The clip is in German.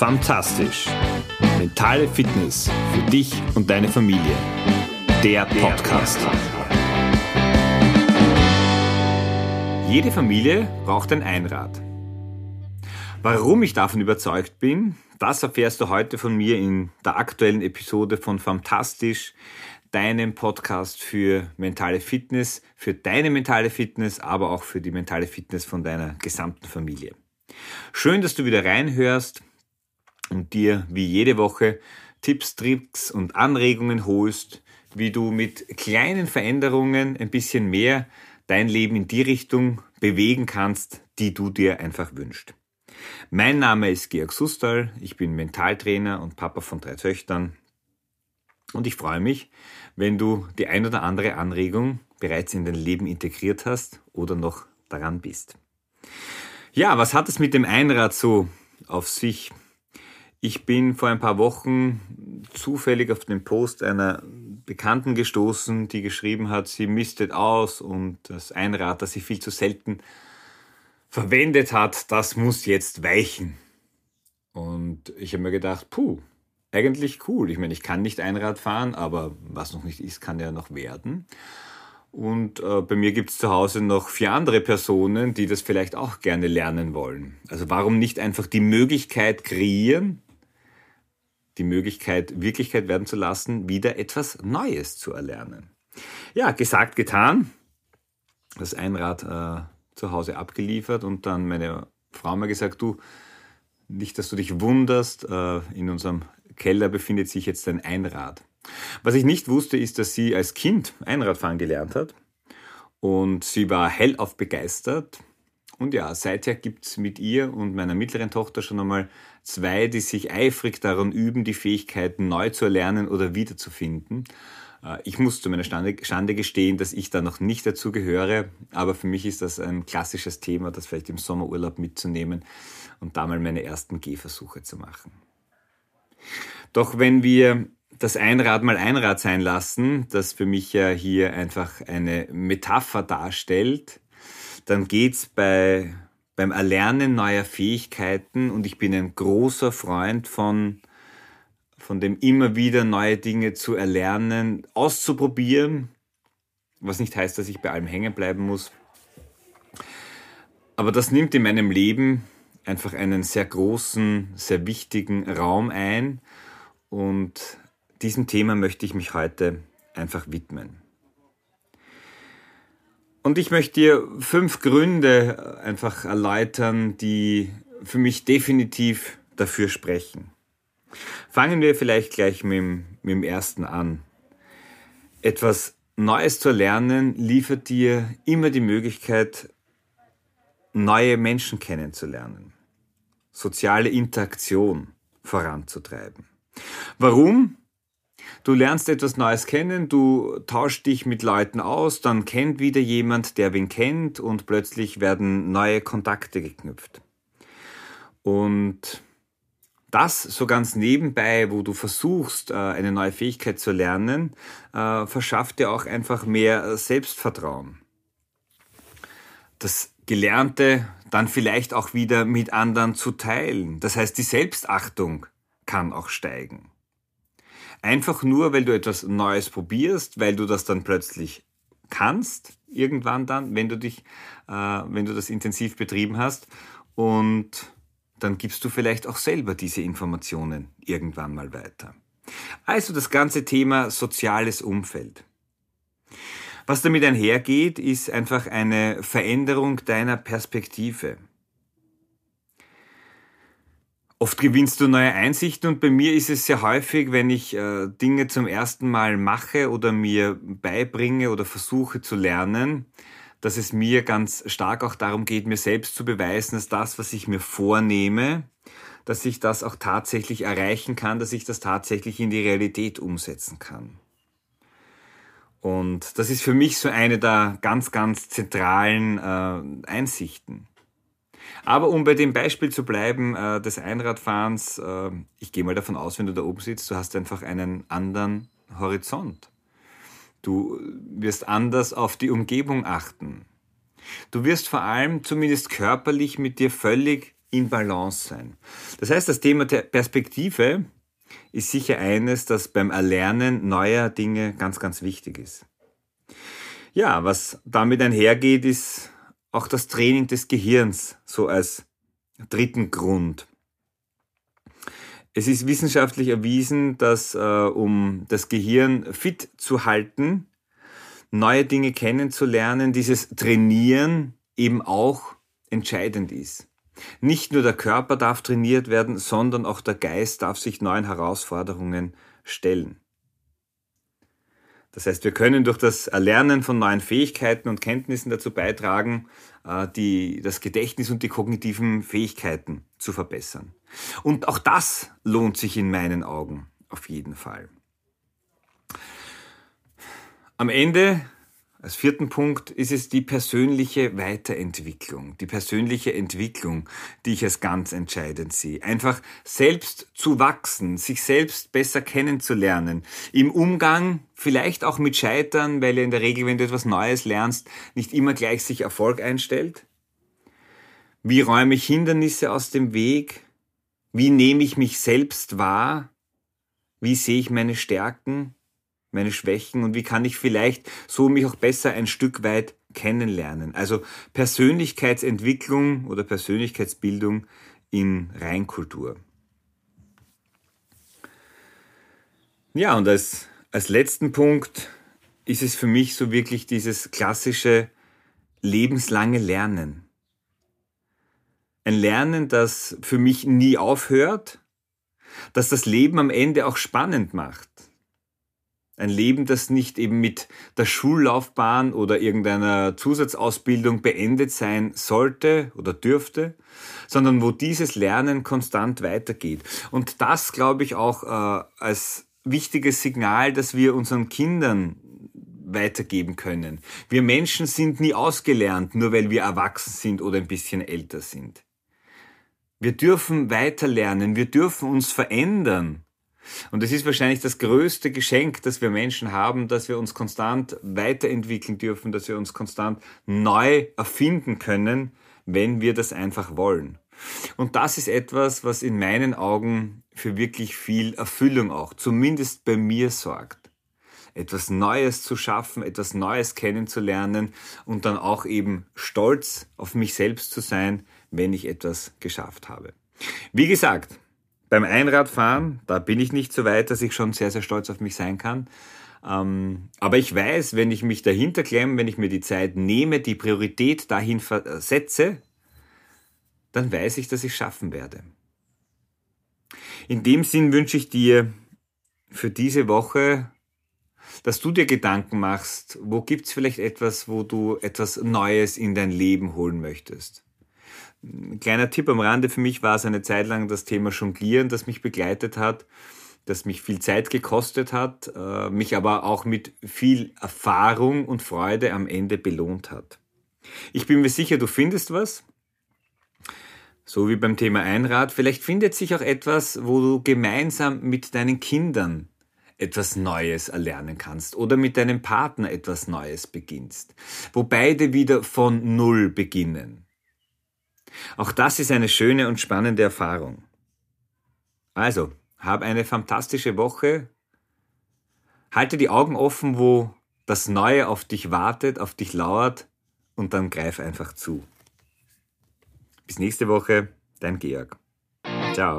Fantastisch. Mentale Fitness für dich und deine Familie. Der Podcast. Jede Familie braucht ein Einrad. Warum ich davon überzeugt bin, das erfährst du heute von mir in der aktuellen Episode von Fantastisch, deinem Podcast für mentale Fitness, für deine mentale Fitness, aber auch für die mentale Fitness von deiner gesamten Familie. Schön, dass du wieder reinhörst und dir wie jede Woche Tipps, Tricks und Anregungen holst, wie du mit kleinen Veränderungen ein bisschen mehr dein Leben in die Richtung bewegen kannst, die du dir einfach wünschst. Mein Name ist Georg Sustal, ich bin Mentaltrainer und Papa von drei Töchtern und ich freue mich, wenn du die ein oder andere Anregung bereits in dein Leben integriert hast oder noch daran bist. Ja, was hat es mit dem Einrad so auf sich? Ich bin vor ein paar Wochen zufällig auf den Post einer Bekannten gestoßen, die geschrieben hat, sie mistet aus und das Einrad, das sie viel zu selten verwendet hat, das muss jetzt weichen. Und ich habe mir gedacht, puh, eigentlich cool. Ich meine, ich kann nicht Einrad fahren, aber was noch nicht ist, kann ja noch werden. Und äh, bei mir gibt es zu Hause noch vier andere Personen, die das vielleicht auch gerne lernen wollen. Also warum nicht einfach die Möglichkeit kreieren, die Möglichkeit, Wirklichkeit werden zu lassen, wieder etwas Neues zu erlernen. Ja, gesagt, getan. Das Einrad äh, zu Hause abgeliefert und dann meine Frau mir gesagt, du, nicht, dass du dich wunderst, äh, in unserem Keller befindet sich jetzt ein Einrad. Was ich nicht wusste, ist, dass sie als Kind Einradfahren gelernt hat und sie war hellauf begeistert. Und ja, seither gibt es mit ihr und meiner mittleren Tochter schon einmal zwei, die sich eifrig daran üben, die Fähigkeiten neu zu erlernen oder wiederzufinden. Äh, ich muss zu meiner Schande gestehen, dass ich da noch nicht dazu gehöre, aber für mich ist das ein klassisches Thema, das vielleicht im Sommerurlaub mitzunehmen und da mal meine ersten Gehversuche zu machen. Doch wenn wir das Einrad mal Einrad sein lassen, das für mich ja hier einfach eine Metapher darstellt, dann geht's bei beim Erlernen neuer Fähigkeiten und ich bin ein großer Freund von, von dem immer wieder neue Dinge zu erlernen, auszuprobieren, was nicht heißt, dass ich bei allem hängen bleiben muss. Aber das nimmt in meinem Leben einfach einen sehr großen, sehr wichtigen Raum ein und diesem Thema möchte ich mich heute einfach widmen. Und ich möchte dir fünf Gründe einfach erläutern, die für mich definitiv dafür sprechen. Fangen wir vielleicht gleich mit dem, mit dem ersten an. Etwas Neues zu lernen liefert dir immer die Möglichkeit, neue Menschen kennenzulernen, soziale Interaktion voranzutreiben. Warum? Du lernst etwas Neues kennen, du tauschst dich mit Leuten aus, dann kennt wieder jemand, der wen kennt und plötzlich werden neue Kontakte geknüpft. Und das so ganz nebenbei, wo du versuchst, äh, eine neue Fähigkeit zu lernen, äh, verschafft dir auch einfach mehr Selbstvertrauen. Das Gelernte dann vielleicht auch wieder mit anderen zu teilen. Das heißt, die Selbstachtung kann auch steigen. Einfach nur, weil du etwas Neues probierst, weil du das dann plötzlich kannst, irgendwann dann, wenn du dich, äh, wenn du das intensiv betrieben hast. Und dann gibst du vielleicht auch selber diese Informationen irgendwann mal weiter. Also das ganze Thema soziales Umfeld. Was damit einhergeht, ist einfach eine Veränderung deiner Perspektive. Oft gewinnst du neue Einsichten und bei mir ist es sehr häufig, wenn ich äh, Dinge zum ersten Mal mache oder mir beibringe oder versuche zu lernen, dass es mir ganz stark auch darum geht, mir selbst zu beweisen, dass das, was ich mir vornehme, dass ich das auch tatsächlich erreichen kann, dass ich das tatsächlich in die Realität umsetzen kann. Und das ist für mich so eine der ganz, ganz zentralen äh, Einsichten. Aber um bei dem Beispiel zu bleiben äh, des Einradfahrens, äh, ich gehe mal davon aus, wenn du da oben sitzt, du hast einfach einen anderen Horizont. Du wirst anders auf die Umgebung achten. Du wirst vor allem zumindest körperlich mit dir völlig in Balance sein. Das heißt, das Thema der Perspektive ist sicher eines, das beim Erlernen neuer Dinge ganz, ganz wichtig ist. Ja, was damit einhergeht, ist auch das Training des Gehirns, so als dritten Grund. Es ist wissenschaftlich erwiesen, dass äh, um das Gehirn fit zu halten, neue Dinge kennenzulernen, dieses Trainieren eben auch entscheidend ist. Nicht nur der Körper darf trainiert werden, sondern auch der Geist darf sich neuen Herausforderungen stellen. Das heißt, wir können durch das Erlernen von neuen Fähigkeiten und Kenntnissen dazu beitragen, äh, die, das Gedächtnis und die kognitiven Fähigkeiten zu verbessern. Und auch das lohnt sich in meinen Augen auf jeden Fall. Am Ende als vierten Punkt ist es die persönliche Weiterentwicklung, die persönliche Entwicklung, die ich als ganz entscheidend sehe. Einfach selbst zu wachsen, sich selbst besser kennenzulernen, im Umgang vielleicht auch mit Scheitern, weil ja in der Regel, wenn du etwas Neues lernst, nicht immer gleich sich Erfolg einstellt. Wie räume ich Hindernisse aus dem Weg? Wie nehme ich mich selbst wahr? Wie sehe ich meine Stärken? Meine Schwächen und wie kann ich vielleicht so mich auch besser ein Stück weit kennenlernen. Also Persönlichkeitsentwicklung oder Persönlichkeitsbildung in Reinkultur. Ja, und als, als letzten Punkt ist es für mich so wirklich dieses klassische lebenslange Lernen. Ein Lernen, das für mich nie aufhört, das das Leben am Ende auch spannend macht ein Leben, das nicht eben mit der Schullaufbahn oder irgendeiner Zusatzausbildung beendet sein sollte oder dürfte, sondern wo dieses Lernen konstant weitergeht. Und das glaube ich auch äh, als wichtiges Signal, dass wir unseren Kindern weitergeben können. Wir Menschen sind nie ausgelernt, nur weil wir erwachsen sind oder ein bisschen älter sind. Wir dürfen weiterlernen, wir dürfen uns verändern. Und es ist wahrscheinlich das größte Geschenk, das wir Menschen haben, dass wir uns konstant weiterentwickeln dürfen, dass wir uns konstant neu erfinden können, wenn wir das einfach wollen. Und das ist etwas, was in meinen Augen für wirklich viel Erfüllung auch, zumindest bei mir sorgt. Etwas Neues zu schaffen, etwas Neues kennenzulernen und dann auch eben stolz auf mich selbst zu sein, wenn ich etwas geschafft habe. Wie gesagt, beim Einradfahren, da bin ich nicht so weit, dass ich schon sehr, sehr stolz auf mich sein kann. Ähm, aber ich weiß, wenn ich mich dahinter klemme, wenn ich mir die Zeit nehme, die Priorität dahin setze, dann weiß ich, dass ich schaffen werde. In dem Sinn wünsche ich dir für diese Woche, dass du dir Gedanken machst, wo gibt's vielleicht etwas, wo du etwas Neues in dein Leben holen möchtest. Ein kleiner Tipp am Rande, für mich war es eine Zeit lang das Thema Jonglieren, das mich begleitet hat, das mich viel Zeit gekostet hat, äh, mich aber auch mit viel Erfahrung und Freude am Ende belohnt hat. Ich bin mir sicher, du findest was. So wie beim Thema Einrad. Vielleicht findet sich auch etwas, wo du gemeinsam mit deinen Kindern etwas Neues erlernen kannst oder mit deinem Partner etwas Neues beginnst, wo beide wieder von Null beginnen. Auch das ist eine schöne und spannende Erfahrung. Also, hab eine fantastische Woche. Halte die Augen offen, wo das Neue auf dich wartet, auf dich lauert und dann greif einfach zu. Bis nächste Woche, dein Georg. Ciao.